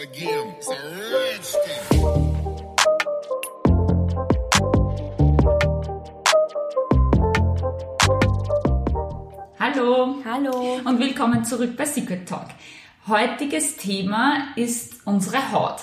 again. It's a. Hallo. Hallo. Und willkommen zurück bei Secret Talk. Heutiges Thema ist unsere Haut.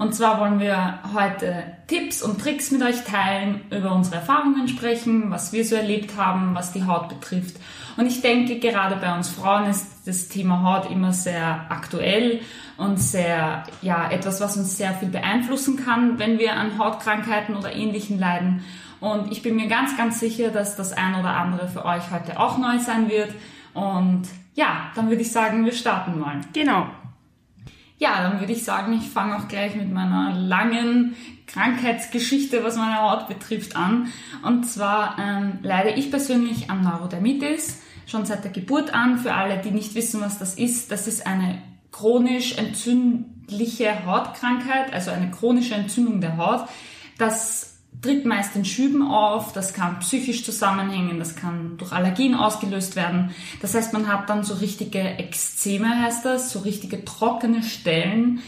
Und zwar wollen wir heute Tipps und Tricks mit euch teilen, über unsere Erfahrungen sprechen, was wir so erlebt haben, was die Haut betrifft. Und ich denke, gerade bei uns Frauen ist das Thema Haut immer sehr aktuell und sehr, ja, etwas, was uns sehr viel beeinflussen kann, wenn wir an Hautkrankheiten oder ähnlichen leiden. Und ich bin mir ganz, ganz sicher, dass das ein oder andere für euch heute auch neu sein wird. Und ja, dann würde ich sagen, wir starten mal. Genau. Ja, dann würde ich sagen, ich fange auch gleich mit meiner langen Krankheitsgeschichte, was meine Haut betrifft, an. Und zwar ähm, leide ich persönlich an Neurodermitis, schon seit der Geburt an. Für alle, die nicht wissen, was das ist, das ist eine chronisch entzündliche Hautkrankheit, also eine chronische Entzündung der Haut. Das tritt meist in Schüben auf, das kann psychisch zusammenhängen, das kann durch Allergien ausgelöst werden. Das heißt, man hat dann so richtige Ekzeme, heißt das, so richtige trockene Stellen.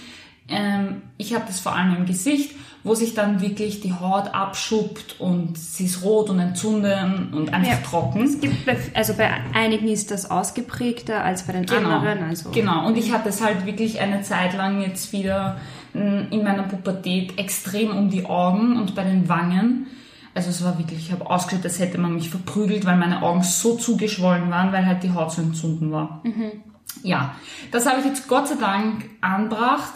Ähm, ich habe das vor allem im Gesicht, wo sich dann wirklich die Haut abschuppt und sie ist rot und entzünden und einfach Ja. trocken. Es gibt bei, also bei einigen ist das ausgeprägter als bei den anderen. Also Genau, und ich hatte es halt wirklich eine Zeit lang jetzt wieder in meiner Pubertät extrem um die Augen und bei den Wangen. Also es war wirklich, ich habe ausgeschaut, als hätte man mich verprügelt, weil meine Augen so zugeschwollen waren, weil halt die Haut so entzünden war. Ja, das habe ich jetzt Gott sei Dank anbracht.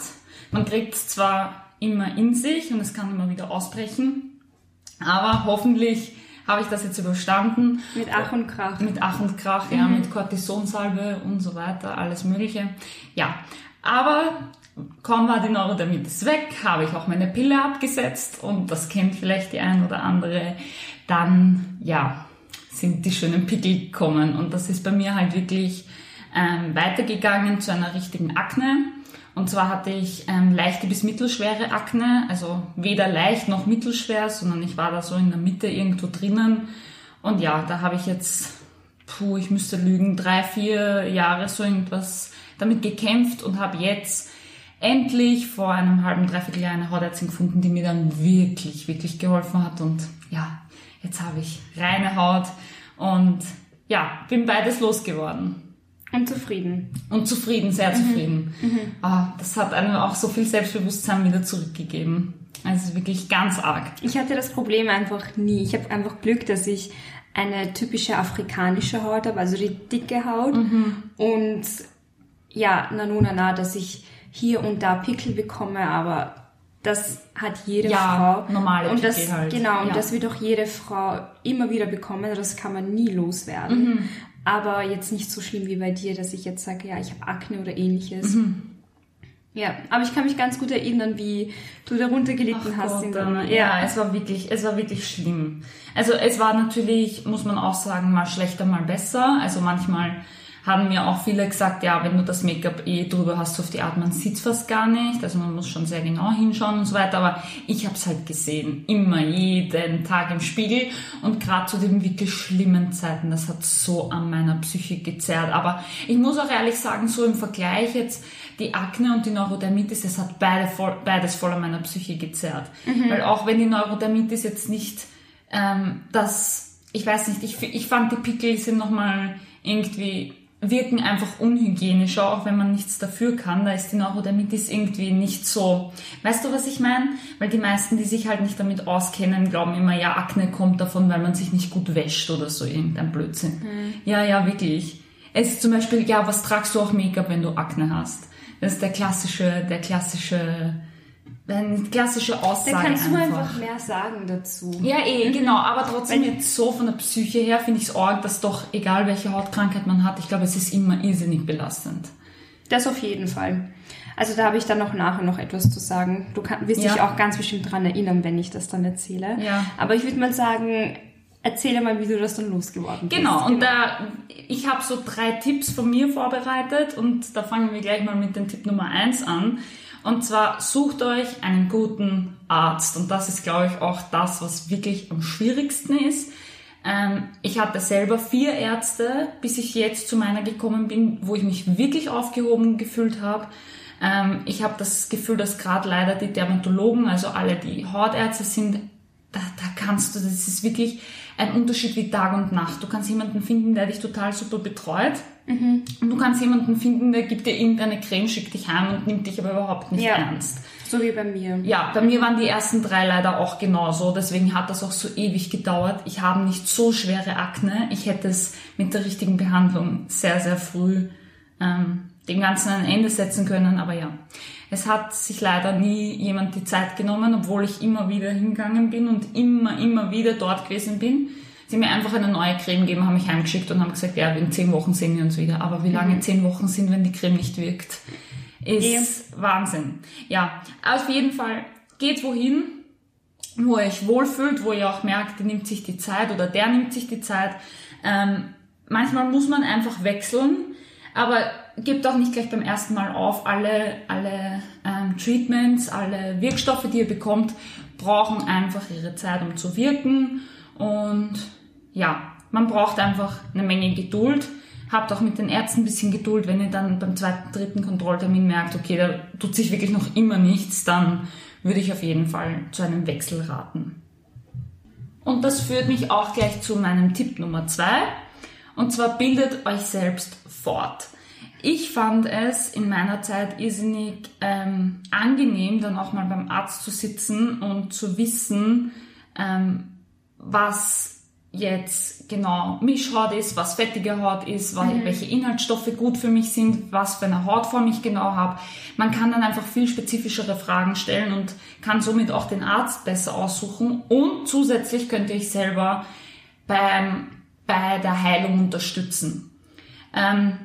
Man kriegt es zwar immer in sich und es kann immer wieder ausbrechen, aber hoffentlich habe ich das jetzt überstanden mit Ach und Krach. mit Ach und Krach, ja, mit Cortisonsalbe und so weiter, alles Mögliche. Ja, aber kaum war die Neurodermitis weg, habe ich auch meine Pille abgesetzt und das kennt vielleicht die ein oder andere. Dann, ja, sind die schönen Pickel gekommen und das ist bei mir halt wirklich ähm, weitergegangen zu einer richtigen Akne. Und zwar hatte ich ähm, leichte bis mittelschwere Akne, also weder leicht noch mittelschwer, sondern ich war da so in der Mitte irgendwo drinnen. Und ja, da habe ich jetzt, puh, ich müsste lügen, drei, vier Jahre so irgendwas damit gekämpft und habe jetzt endlich vor einem halben, dreiviertel Jahr eine Hautärztin gefunden, die mir dann wirklich, wirklich geholfen hat. Und ja, jetzt habe ich reine Haut und ja, bin beides losgeworden. Und zufrieden. Und zufrieden, sehr zufrieden. Ah, das hat einem auch so viel Selbstbewusstsein wieder zurückgegeben. Also wirklich ganz arg. Ich hatte das Problem einfach nie. Ich habe einfach Glück, dass ich eine typische afrikanische Haut habe, also die dicke Haut. Und ja, na nun, na, na, dass ich hier und da Pickel bekomme, aber das hat jede Ja, Frau. normale und das, halt. Genau, und Ja. das wird auch jede Frau immer wieder bekommen. Das kann man nie loswerden. Mhm. Aber jetzt nicht so schlimm wie bei dir, dass ich jetzt sage, ja, ich habe Akne oder ähnliches. Mhm. Ja, aber ich kann mich ganz gut erinnern, wie du darunter gelitten Ach hast. Gott, deiner, ja, es war wirklich, es war wirklich schlimm. Also es war natürlich, muss man auch sagen, mal schlechter, mal besser. Also manchmal haben mir auch viele gesagt, ja, wenn du das Make-up eh drüber hast, so auf die Art, man sieht's fast gar nicht. Also man muss schon sehr genau hinschauen und so weiter. Aber ich habe es halt gesehen, immer, jeden Tag im Spiegel. Und gerade zu den wirklich schlimmen Zeiten, das hat so an meiner Psyche gezerrt. Aber ich muss auch ehrlich sagen, so im Vergleich jetzt, die Akne und die Neurodermitis, es hat beide voll, beides voll an meiner Psyche gezerrt. Weil auch wenn die Neurodermitis jetzt nicht ähm, das, ich weiß nicht, ich, ich fand die Pickel sind nochmal irgendwie, wirken einfach unhygienischer, auch wenn man nichts dafür kann. Da ist die Neurodermitis irgendwie nicht so, weißt du, was ich meine? Weil die meisten, die sich halt nicht damit auskennen, glauben immer, ja, Akne kommt davon, weil man sich nicht gut wäscht oder so, irgendein Blödsinn. Ja, ja, wirklich. Es ist zum Beispiel, ja, was tragst du auch Make-up, wenn du Akne hast? Das ist der klassische, der klassische, eine klassische Aussage Da kannst du einfach. einfach mehr sagen dazu. Ja, eh, genau. Aber trotzdem jetzt so von der Psyche her finde ich es arg, dass doch, egal welche Hautkrankheit man hat, ich glaube, es ist immer irrsinnig belastend. Das auf jeden Fall. Also da habe ich dann noch nachher noch etwas zu sagen. Du kann, wirst Ja. dich auch ganz bestimmt dran erinnern, wenn ich das dann erzähle. Ja. Aber ich würde mal sagen, erzähle mal, wie du das dann losgeworden bist. Genau, und da, ich habe so drei Tipps von mir vorbereitet und da fangen wir gleich mal mit dem Tipp Nummer eins an. Und zwar sucht euch einen guten Arzt. Und das ist, glaube ich, auch das, was wirklich am schwierigsten ist. Ähm, ich hatte selber vier Ärzte, bis ich jetzt zu meiner gekommen bin, wo ich mich wirklich aufgehoben gefühlt habe. Ähm, ich habe das Gefühl, dass gerade leider die Dermatologen, also alle, die Hautärzte sind, da, da kannst du, das ist wirklich ein Unterschied wie Tag und Nacht. Du kannst jemanden finden, der dich total super betreut. Und du kannst jemanden finden, der gibt dir irgendeine Creme, schickt dich heim und nimmt dich aber überhaupt nicht Ja. ernst. So wie bei mir. Ja, bei mir waren die ersten drei leider auch genauso. Deswegen hat das auch so ewig gedauert. Ich habe nicht so schwere Akne. Ich hätte es mit der richtigen Behandlung sehr, sehr früh ähm, dem Ganzen ein Ende setzen können. Aber ja, es hat sich leider nie jemand die Zeit genommen, obwohl ich immer wieder hingegangen bin und immer, immer wieder dort gewesen bin. Sie haben mir einfach eine neue Creme gegeben, haben mich heimgeschickt und haben gesagt, ja, in zehn Wochen sehen wir uns wieder. Aber wie lange zehn Wochen sind, wenn die Creme nicht wirkt, ist Wahnsinn. Ja, auf jeden Fall geht wohin, wo ihr euch wohlfühlt, wo ihr auch merkt, die nimmt sich die Zeit oder der nimmt sich die Zeit. Ähm, manchmal muss man einfach wechseln, aber gebt auch nicht gleich beim ersten Mal auf. Alle, alle ähm, Treatments, alle Wirkstoffe, die ihr bekommt, brauchen einfach ihre Zeit, um zu wirken. Und ja, man braucht einfach eine Menge Geduld. Habt auch mit den Ärzten ein bisschen Geduld, wenn ihr dann beim zweiten, dritten Kontrolltermin merkt, okay, da tut sich wirklich noch immer nichts, dann würde ich auf jeden Fall zu einem Wechsel raten. Und das führt mich auch gleich zu meinem Tipp Nummer zwei. Und zwar bildet euch selbst fort. Ich fand es in meiner Zeit irrsinnig ähm, angenehm, dann auch mal beim Arzt zu sitzen und zu wissen, ähm, was jetzt genau Mischhaut ist, was fettige Haut ist, wa- welche Inhaltsstoffe gut für mich sind, was für eine Hautform ich genau habe. Man kann dann einfach viel spezifischere Fragen stellen und kann somit auch den Arzt besser aussuchen und zusätzlich könnt ihr euch selber beim, bei der Heilung unterstützen. Ähm,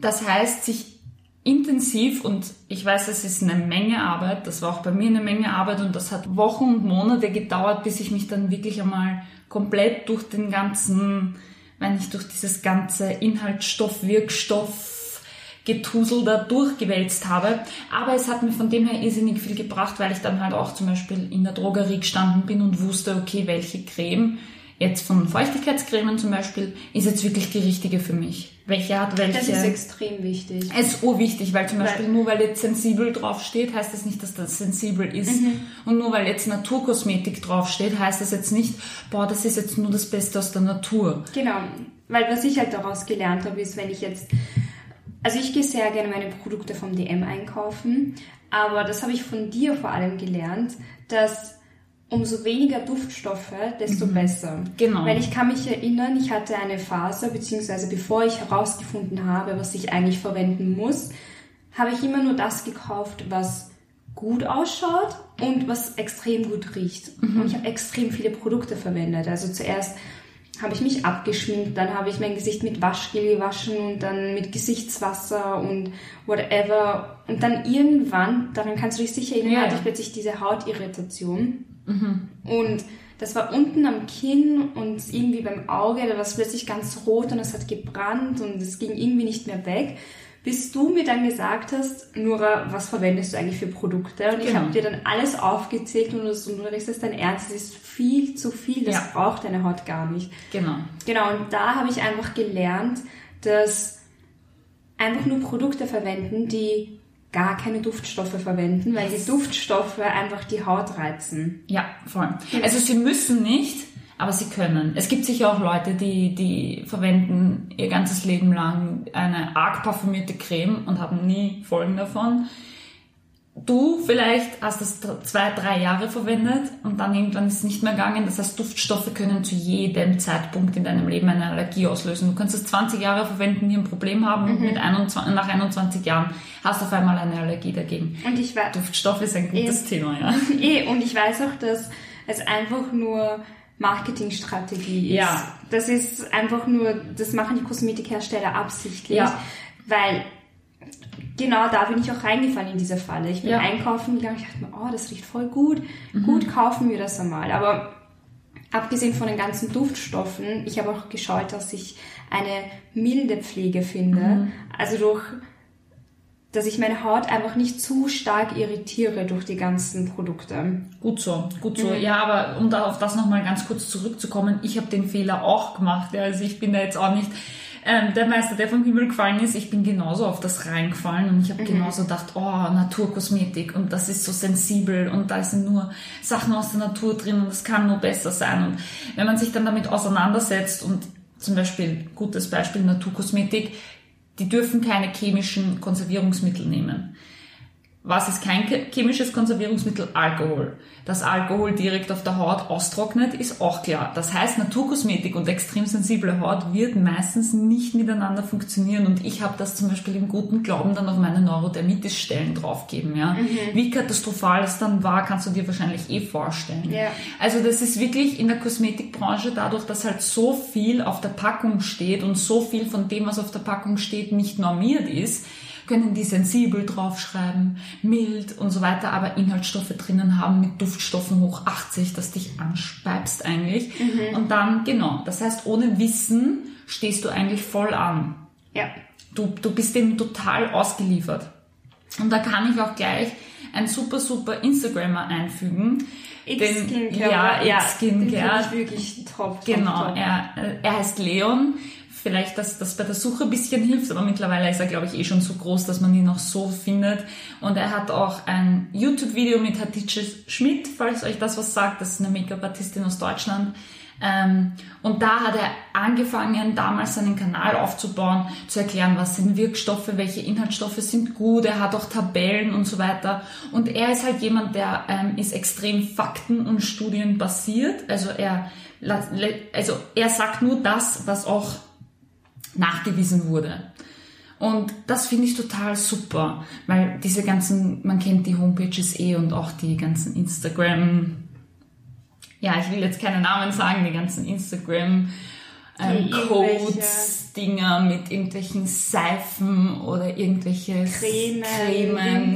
das heißt, sich intensiv und ich weiß, es ist eine Menge Arbeit, das war auch bei mir eine Menge Arbeit und das hat Wochen und Monate gedauert, bis ich mich dann wirklich einmal komplett durch den ganzen, wenn ich durch dieses ganze Inhaltsstoff, Wirkstoff, Getusel da durchgewälzt habe. Aber es hat mir von dem her irrsinnig viel gebracht, weil ich dann halt auch zum Beispiel in der Drogerie gestanden bin und wusste, okay, welche Creme, jetzt von Feuchtigkeitscremen zum Beispiel, ist jetzt wirklich die richtige für mich. Welche hat welche. Das ist extrem wichtig. Es ist urwichtig, weil zum Weil- Beispiel nur weil jetzt sensibel draufsteht, heißt das nicht, dass das sensibel ist. Mhm. Und nur weil jetzt Naturkosmetik draufsteht, heißt das jetzt nicht, boah, das ist jetzt nur das Beste aus der Natur. Genau, weil was ich halt daraus gelernt habe, ist, wenn ich jetzt, also ich gehe sehr gerne meine Produkte vom DM einkaufen, aber das habe ich von dir vor allem gelernt, dass umso weniger Duftstoffe, desto besser. Genau. Weil ich kann mich erinnern, ich hatte eine Phase, beziehungsweise bevor ich herausgefunden habe, was ich eigentlich verwenden muss, habe ich immer nur das gekauft, was gut ausschaut und was extrem gut riecht. Und ich habe extrem viele Produkte verwendet. Also zuerst habe ich mich abgeschminkt, dann habe ich mein Gesicht mit Waschgel gewaschen und dann mit Gesichtswasser und whatever. Und dann irgendwann, daran kannst du dich sicher erinnern, Ja. hatte ich plötzlich diese Hautirritation. Und das war unten am Kinn und irgendwie beim Auge, da war es plötzlich ganz rot und es hat gebrannt und es ging irgendwie nicht mehr weg. Bis du mir dann gesagt hast, Nora, was verwendest du eigentlich für Produkte? Und ich Genau. habe dir dann alles aufgezählt und du das dein Ernst? Das ist viel zu viel, das Ja. braucht deine Haut gar nicht. Genau. Genau, und da habe ich einfach gelernt, dass einfach nur Produkte verwenden, die gar keine Duftstoffe verwenden, weil die Duftstoffe einfach die Haut reizen. Ja, voll. Also sie müssen nicht, aber sie können. Es gibt sicher auch Leute, die, die verwenden ihr ganzes Leben lang eine arg parfümierte Creme und haben nie Folgen davon. Du vielleicht hast es dr- zwei, drei Jahre verwendet und dann irgendwann ist es nicht mehr gegangen. Das heißt, Duftstoffe können zu jedem Zeitpunkt in deinem Leben eine Allergie auslösen. Du kannst es 20 Jahre verwenden, nie ein Problem haben und mit 21, nach 21 Jahren hast du auf einmal eine Allergie dagegen. Und ich weiß, Duftstoff ist ein gutes Thema, ja. eh, und ich weiß auch, dass es einfach nur Marketingstrategie ist. Ja. Das ist einfach nur, das machen die Kosmetikhersteller absichtlich, Ja. weil genau da bin ich auch reingefallen in diese Falle. Ich bin Ja. einkaufen gegangen, ich dachte mir, oh, das riecht voll gut, gut, kaufen wir das einmal. Aber abgesehen von den ganzen Duftstoffen, ich habe auch geschaut, dass ich eine milde Pflege finde. Also durch, dass ich meine Haut einfach nicht zu stark irritiere durch die ganzen Produkte. Gut so, gut so. Ja, aber um da auf das nochmal ganz kurz zurückzukommen, ich habe den Fehler auch gemacht. Also ich bin da jetzt auch nicht ähm, der Meister, der vom Himmel gefallen ist, ich bin genauso auf das reingefallen und ich habe genauso gedacht, oh, Naturkosmetik und das ist so sensibel und da sind nur Sachen aus der Natur drin und das kann nur besser sein. Und wenn man sich dann damit auseinandersetzt und zum Beispiel, gutes Beispiel Naturkosmetik, die dürfen keine chemischen Konservierungsmittel nehmen. Was ist kein chemisches Konservierungsmittel? Alkohol. Dass Alkohol direkt auf der Haut austrocknet, ist auch klar. Das heißt, Naturkosmetik und extrem sensible Haut wird meistens nicht miteinander funktionieren und ich habe das zum Beispiel im guten Glauben dann auf meine Neurodermitis-Stellen draufgeben. Ja? Mhm. Wie katastrophal es dann war, kannst du dir wahrscheinlich eh vorstellen. Ja. Also das ist wirklich in der Kosmetikbranche dadurch, dass halt so viel auf der Packung steht und so viel von dem, was auf der Packung steht, nicht normiert ist, können die sensibel draufschreiben, mild und so weiter, aber Inhaltsstoffe drinnen haben mit Duftstoffen hoch 80, dass dich anspeibst eigentlich. Mhm. Und dann, genau, das heißt, ohne Wissen stehst du eigentlich voll an. Ja. Du, du bist dem total ausgeliefert. Und da kann ich auch gleich ein super, super Instagrammer einfügen. X-Skincare. Ja, X-Skincare. Ja, wirklich top. Genau, top. Er, er heißt Leon vielleicht, dass das bei der Suche ein bisschen hilft, aber mittlerweile ist er, glaube ich, eh schon so groß, dass man ihn noch so findet. Und er hat auch ein YouTube-Video mit Hatice Schmidt, falls euch das was sagt. Das ist eine Make-up-Artistin aus Deutschland. Ähm, und da hat er angefangen, damals seinen Kanal aufzubauen, zu erklären, was sind Wirkstoffe, welche Inhaltsstoffe sind gut. Er hat auch Tabellen und so weiter. Und er ist halt jemand, der ähm, ist extrem fakten- und studienbasiert. Also er, also er sagt nur das, was auch nachgewiesen wurde. Und das finde ich total super, weil diese ganzen, man kennt die Homepages eh und auch die ganzen Instagram, ja, ich will jetzt keine Namen sagen, die ganzen Instagram ähm, Codes, Dinger mit irgendwelchen Seifen oder irgendwelche Cremen, Cremen.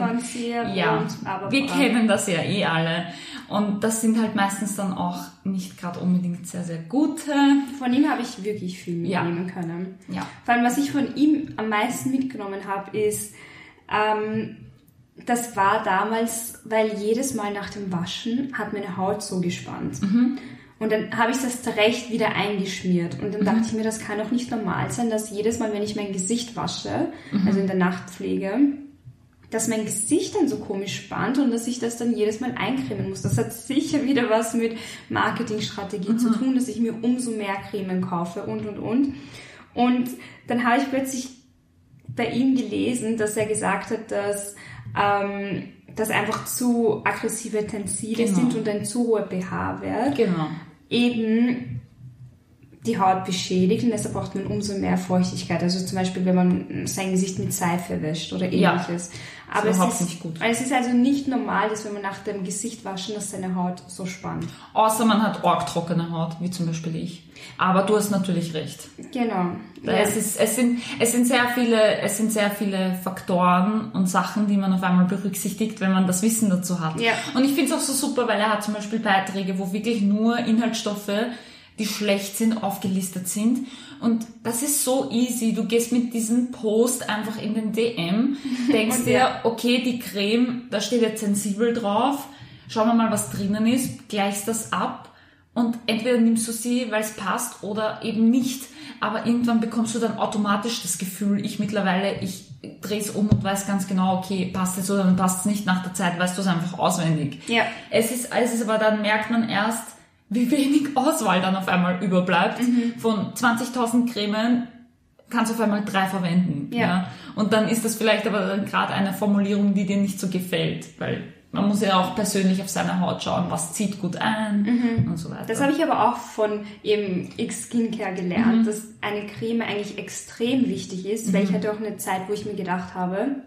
Ja, wir kennen das ja eh alle. Und das sind halt meistens dann auch nicht gerade unbedingt sehr, sehr gute. Von ihm habe ich wirklich viel mitnehmen ja. können. Ja. Vor allem, was ich von ihm am meisten mitgenommen habe, ist, ähm, das war damals, weil jedes Mal nach dem Waschen hat meine Haut so gespannt. Mhm. Und dann habe ich das recht wieder eingeschmiert. Und dann mhm. dachte ich mir, das kann doch nicht normal sein, dass jedes Mal, wenn ich mein Gesicht wasche, mhm. also in der Nachtpflege, dass mein Gesicht dann so komisch spannt und dass ich das dann jedes Mal eincremen muss. Das hat sicher wieder was mit Marketingstrategie mhm. zu tun, dass ich mir umso mehr Cremen kaufe und, und, und. Und dann habe ich plötzlich bei ihm gelesen, dass er gesagt hat, dass ähm, das einfach zu aggressive Tenside genau. sind und ein zu hoher pH-Wert. Genau. Eben die Haut beschädigt und deshalb braucht man umso mehr Feuchtigkeit. Also zum Beispiel, wenn man sein Gesicht mit Seife wäscht oder ähnliches. Ja, Aber es ist, nicht gut. es ist also nicht normal, dass wenn man nach dem Gesicht waschen, dass seine Haut so spannt. Außer man hat arg trockene Haut, wie zum Beispiel ich. Aber du hast natürlich recht. Genau. Ja. Es, ist, es, sind, es, sind sehr viele, es sind sehr viele Faktoren und Sachen, die man auf einmal berücksichtigt, wenn man das Wissen dazu hat. Ja. Und ich finde es auch so super, weil er hat zum Beispiel Beiträge, wo wirklich nur Inhaltsstoffe die schlecht sind, aufgelistet sind. Und das ist so easy. Du gehst mit diesem Post einfach in den DM, denkst dir, okay, die Creme, da steht jetzt sensibel drauf, schauen wir mal, was drinnen ist, gleichst das ab und entweder nimmst du sie, weil es passt oder eben nicht. Aber irgendwann bekommst du dann automatisch das Gefühl, ich mittlerweile, ich drehe es um und weiß ganz genau, okay, passt es oder dann passt es nicht. Nach der Zeit weißt du es einfach auswendig. Ja. Es ist, es ist aber dann merkt man erst, wie wenig Auswahl dann auf einmal überbleibt. Mhm. Von 20.000 Cremen kannst du auf einmal drei verwenden. Ja. ja. Und dann ist das vielleicht aber gerade eine Formulierung, die dir nicht so gefällt, weil man muss ja auch persönlich auf seine Haut schauen, was zieht gut ein mhm. und so weiter. Das habe ich aber auch von eben X Skincare gelernt, mhm. dass eine Creme eigentlich extrem wichtig ist, weil ich mhm. hatte auch eine Zeit, wo ich mir gedacht habe,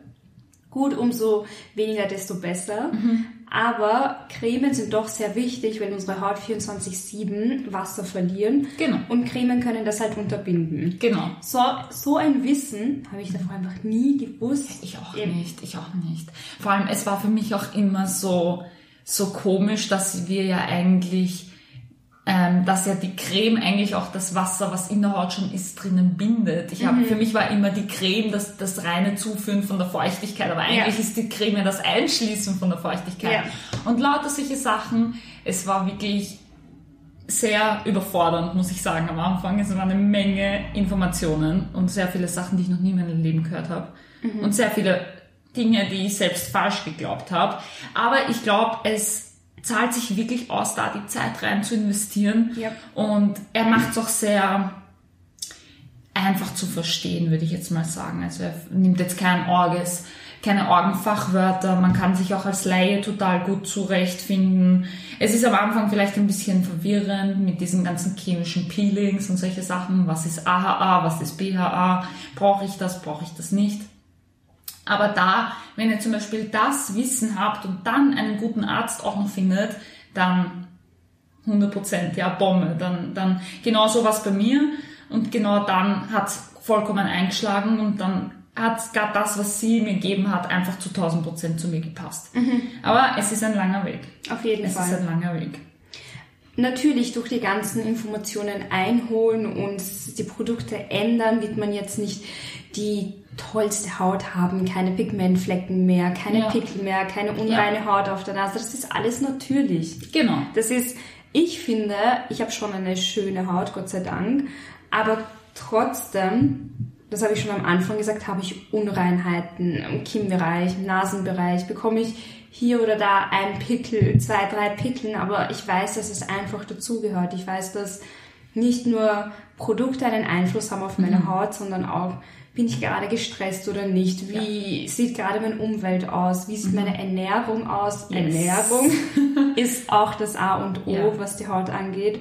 gut, umso weniger, desto besser. Mhm. Aber Cremen sind doch sehr wichtig, wenn unsere Haut 24-7 Wasser verlieren. Genau. Und Cremen können das halt unterbinden. Genau. So, so ein Wissen habe ich davor einfach nie gewusst. Ich auch Eben. nicht, ich auch nicht. Vor allem, es war für mich auch immer so, so komisch, dass wir ja eigentlich ähm, dass ja die Creme eigentlich auch das Wasser, was in der Haut schon ist, drinnen bindet. Ich habe, mhm. für mich war immer die Creme das, das reine Zuführen von der Feuchtigkeit, aber eigentlich ja. ist die Creme das Einschließen von der Feuchtigkeit. Ja. Und lauter solche Sachen, es war wirklich sehr überfordernd, muss ich sagen, am Anfang. Es war eine Menge Informationen und sehr viele Sachen, die ich noch nie in meinem Leben gehört habe. Und sehr viele Dinge, die ich selbst falsch geglaubt habe. Aber ich glaube, es zahlt sich wirklich aus, da die Zeit rein zu investieren. Ja. Und er macht es auch sehr einfach zu verstehen, würde ich jetzt mal sagen. Also er nimmt jetzt kein Orges, keine Orgenfachwörter. Man kann sich auch als Laie total gut zurechtfinden. Es ist am Anfang vielleicht ein bisschen verwirrend mit diesen ganzen chemischen Peelings und solche Sachen. Was ist AHA? Was ist BHA? Brauche ich das? Brauche ich das nicht? Aber da, wenn ihr zum Beispiel das Wissen habt und dann einen guten Arzt auch noch findet, dann 100 Prozent, ja, Bombe. Dann, dann genau so was bei mir und genau dann hat vollkommen eingeschlagen und dann hat gar das, was sie mir gegeben hat, einfach zu 1000 Prozent zu mir gepasst. Aber es ist ein langer Weg. Auf jeden Es Fall. ist ein langer Weg. Natürlich durch die ganzen Informationen einholen und die Produkte ändern, wird man jetzt nicht die tollste Haut haben, keine Pigmentflecken mehr, keine Ja. Pickel mehr, keine unreine Haut auf der Nase. Das ist alles natürlich. Genau. Das ist, ich finde, ich habe schon eine schöne Haut, Gott sei Dank, aber trotzdem, das habe ich schon am Anfang gesagt, habe ich Unreinheiten im Kinnbereich, im Nasenbereich, bekomme ich hier oder da ein Pickel, zwei, drei Pickeln, aber ich weiß, dass es einfach dazugehört. Ich weiß, dass nicht nur Produkte einen Einfluss haben auf meine Haut, sondern auch, bin ich gerade gestresst oder nicht? Wie sieht gerade meine Umwelt aus? Wie sieht meine Ernährung aus? Yes. Ernährung ist auch das A und O, Ja. was die Haut angeht.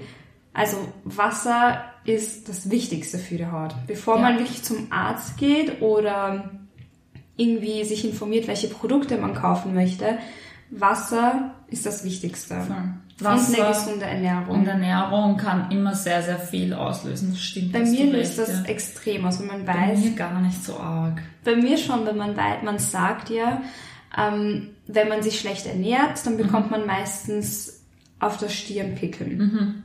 Also Wasser ist das Wichtigste für die Haut. Bevor Ja. man wirklich zum Arzt geht oder irgendwie sich informiert, welche Produkte man kaufen möchte, Wasser ist das Wichtigste. Voll. Und eine Wasser gesunde Ernährung. und Ernährung kann immer sehr, sehr viel auslösen. Das stimmt. Bei mir löst das ja. extrem aus, wenn man Bei weiß, mir gar nicht so arg. Bei mir schon, wenn man weiß, man sagt ja, ähm, wenn man sich schlecht ernährt, dann bekommt man meistens auf der Stirn Pickeln.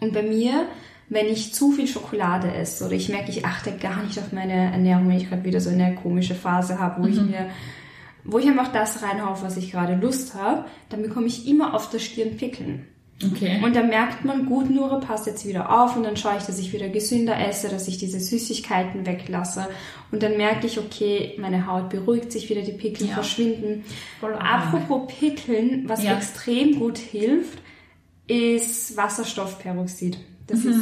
Und bei mir, wenn ich zu viel Schokolade esse oder ich merke, ich achte gar nicht auf meine Ernährung, wenn ich gerade wieder so eine komische Phase habe, wo ich mir, wo ich einfach das reinhaue, was ich gerade Lust habe, dann bekomme ich immer auf der Stirn Pickeln. Okay. Und dann merkt man, gut, Nure passt jetzt wieder auf und dann schaue ich, dass ich wieder gesünder esse, dass ich diese Süßigkeiten weglasse. Und dann merke ich, okay, meine Haut beruhigt sich wieder, die Pickel Ja. verschwinden. Voll. Apropos Pickeln, was Ja. extrem gut hilft, ist Wasserstoffperoxid. Das ist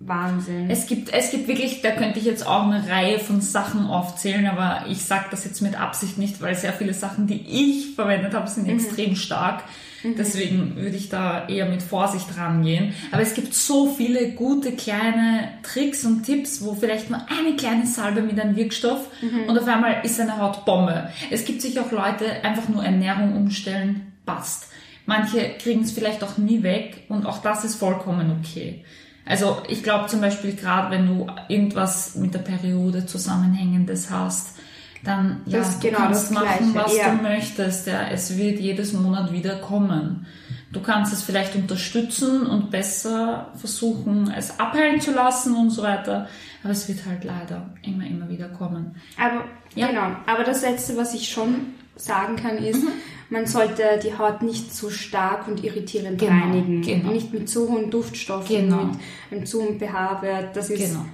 Wahnsinn. Es gibt, es gibt wirklich, da könnte ich jetzt auch eine Reihe von Sachen aufzählen, aber ich sage das jetzt mit Absicht nicht, weil sehr viele Sachen, die ich verwendet habe, sind extrem stark. Deswegen würde ich da eher mit Vorsicht rangehen. Aber es gibt so viele gute kleine Tricks und Tipps, wo vielleicht nur eine kleine Salbe mit einem Wirkstoff und auf einmal ist eine Haut Bombe. Es gibt sich auch Leute, einfach nur Ernährung umstellen, passt. Manche kriegen es vielleicht auch nie weg und auch das ist vollkommen okay. Also ich glaube zum Beispiel gerade, wenn du irgendwas mit der Periode zusammenhängendes hast, dann ja, Das du genau kannst machen, Gleiche, was ja. du möchtest. Ja, es wird jedes Monat wieder kommen. Du kannst es vielleicht unterstützen und besser versuchen, es abheilen zu lassen und so weiter. Aber es wird halt leider immer, immer wieder kommen. Aber Ja. genau. Aber das letzte, was ich schon sagen kann, ist, Mhm. Man sollte die Haut nicht zu stark und irritierend Genau, reinigen. genau. Nicht mit zu hohen Duftstoffen, Genau. mit einem zu hohen pH-Wert. Das ist Genau.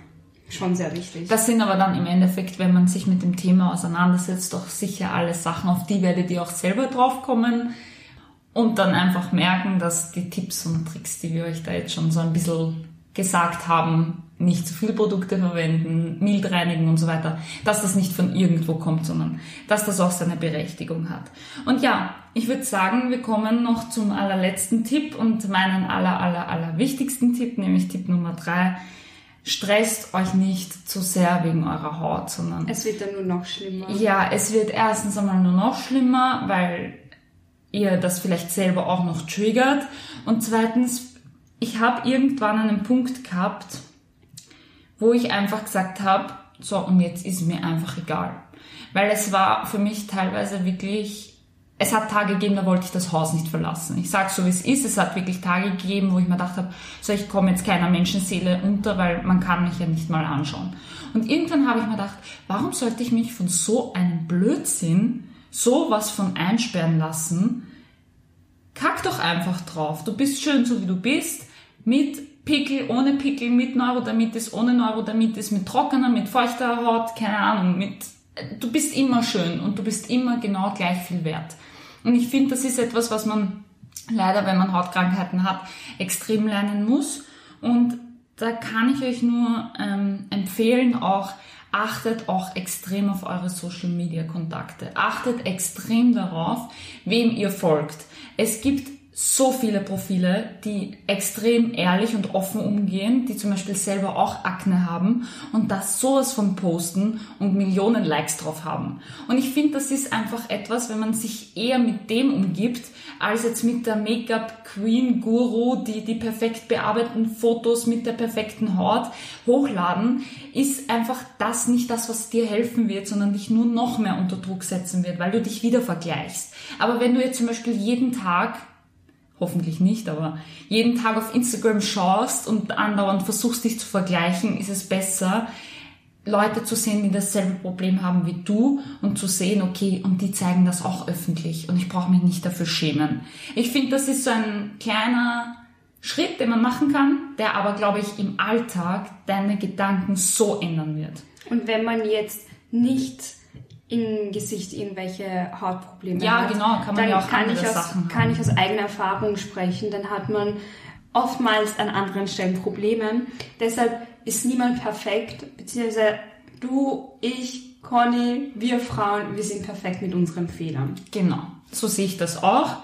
schon sehr wichtig. Das sind aber dann im Endeffekt, wenn man sich mit dem Thema auseinandersetzt, doch sicher alle Sachen, auf die werdet ihr auch selber drauf kommen und dann einfach merken, dass die Tipps und Tricks, die wir euch da jetzt schon so ein bisschen gesagt haben, nicht zu viele Produkte verwenden, mild reinigen und so weiter, dass das nicht von irgendwo kommt, sondern dass das auch seine Berechtigung hat. Und ja, ich würde sagen, wir kommen noch zum allerletzten Tipp und meinen aller, aller, aller wichtigsten Tipp, nämlich Tipp Nummer drei. Stresst euch nicht zu sehr wegen eurer Haut, sondern es wird dann nur noch schlimmer. ja, es wird erstens einmal nur noch schlimmer, weil ihr das vielleicht selber auch noch triggert. Und zweitens, ich habe irgendwann einen Punkt gehabt, wo ich einfach gesagt habe, so und jetzt ist mir einfach egal. Weil es war für mich teilweise wirklich, es hat Tage gegeben, da wollte ich das Haus nicht verlassen. Ich sage so, wie es ist. Es hat wirklich Tage gegeben, wo ich mir gedacht habe, so ich komme jetzt keiner Menschenseele unter, weil man kann mich ja nicht mal anschauen. Und irgendwann habe ich mir gedacht, warum sollte ich mich von so einem Blödsinn sowas von einsperren lassen? Kack doch einfach drauf. Du bist schön so wie du bist. Mit Pickel, ohne Pickel, mit Neurodermitis, ohne Neurodermitis, mit trockener, mit feuchter Haut, keine Ahnung, mit, du bist immer schön und du bist immer genau gleich viel wert. Und ich finde, das ist etwas, was man leider, wenn man Hautkrankheiten hat, extrem lernen muss. Und da kann ich euch nur ähm, empfehlen, auch achtet auch extrem auf eure Social Media Kontakte. Achtet extrem darauf, wem ihr folgt. Es gibt so viele Profile, die extrem ehrlich und offen umgehen, die zum Beispiel selber auch Akne haben und das sowas von posten und Millionen Likes drauf haben. Und ich finde, das ist einfach etwas, wenn man sich eher mit dem umgibt, als jetzt mit der Make-up-Queen-Guru, die die perfekt bearbeiteten Fotos mit der perfekten Haut hochladen, ist einfach das nicht das, was dir helfen wird, sondern dich nur noch mehr unter Druck setzen wird, weil du dich wieder vergleichst. Aber wenn du jetzt zum Beispiel jeden Tag hoffentlich nicht, aber jeden Tag auf Instagram schaust und andauernd versuchst dich zu vergleichen, ist es besser, Leute zu sehen, die dasselbe Problem haben wie du und zu sehen, okay, und die zeigen das auch öffentlich und ich brauche mich nicht dafür schämen. Ich finde, das ist so ein kleiner Schritt, den man machen kann, der aber, glaube ich, im Alltag deine Gedanken so ändern wird. Und wenn man jetzt nicht im Gesicht irgendwelche Hautprobleme Ja, hat, genau, kann man dann ja auch kann andere ich aus, Sachen kann haben. ich aus eigener Erfahrung sprechen. Dann hat man oftmals an anderen Stellen Probleme. Deshalb ist niemand perfekt, beziehungsweise du, ich, Conny, wir Frauen, wir sind perfekt mit unseren Fehlern. Genau, so sehe ich das auch.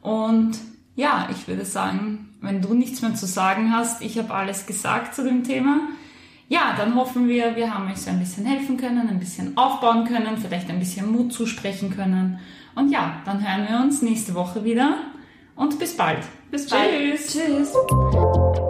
Und ja, ich würde sagen, wenn du nichts mehr zu sagen hast, ich habe alles gesagt zu dem Thema. Ja, dann hoffen wir, wir haben euch so ein bisschen helfen können, ein bisschen aufbauen können, vielleicht ein bisschen Mut zusprechen können. Und ja, dann hören wir uns nächste Woche wieder und bis bald. Bis Tschüss. bald. Tschüss.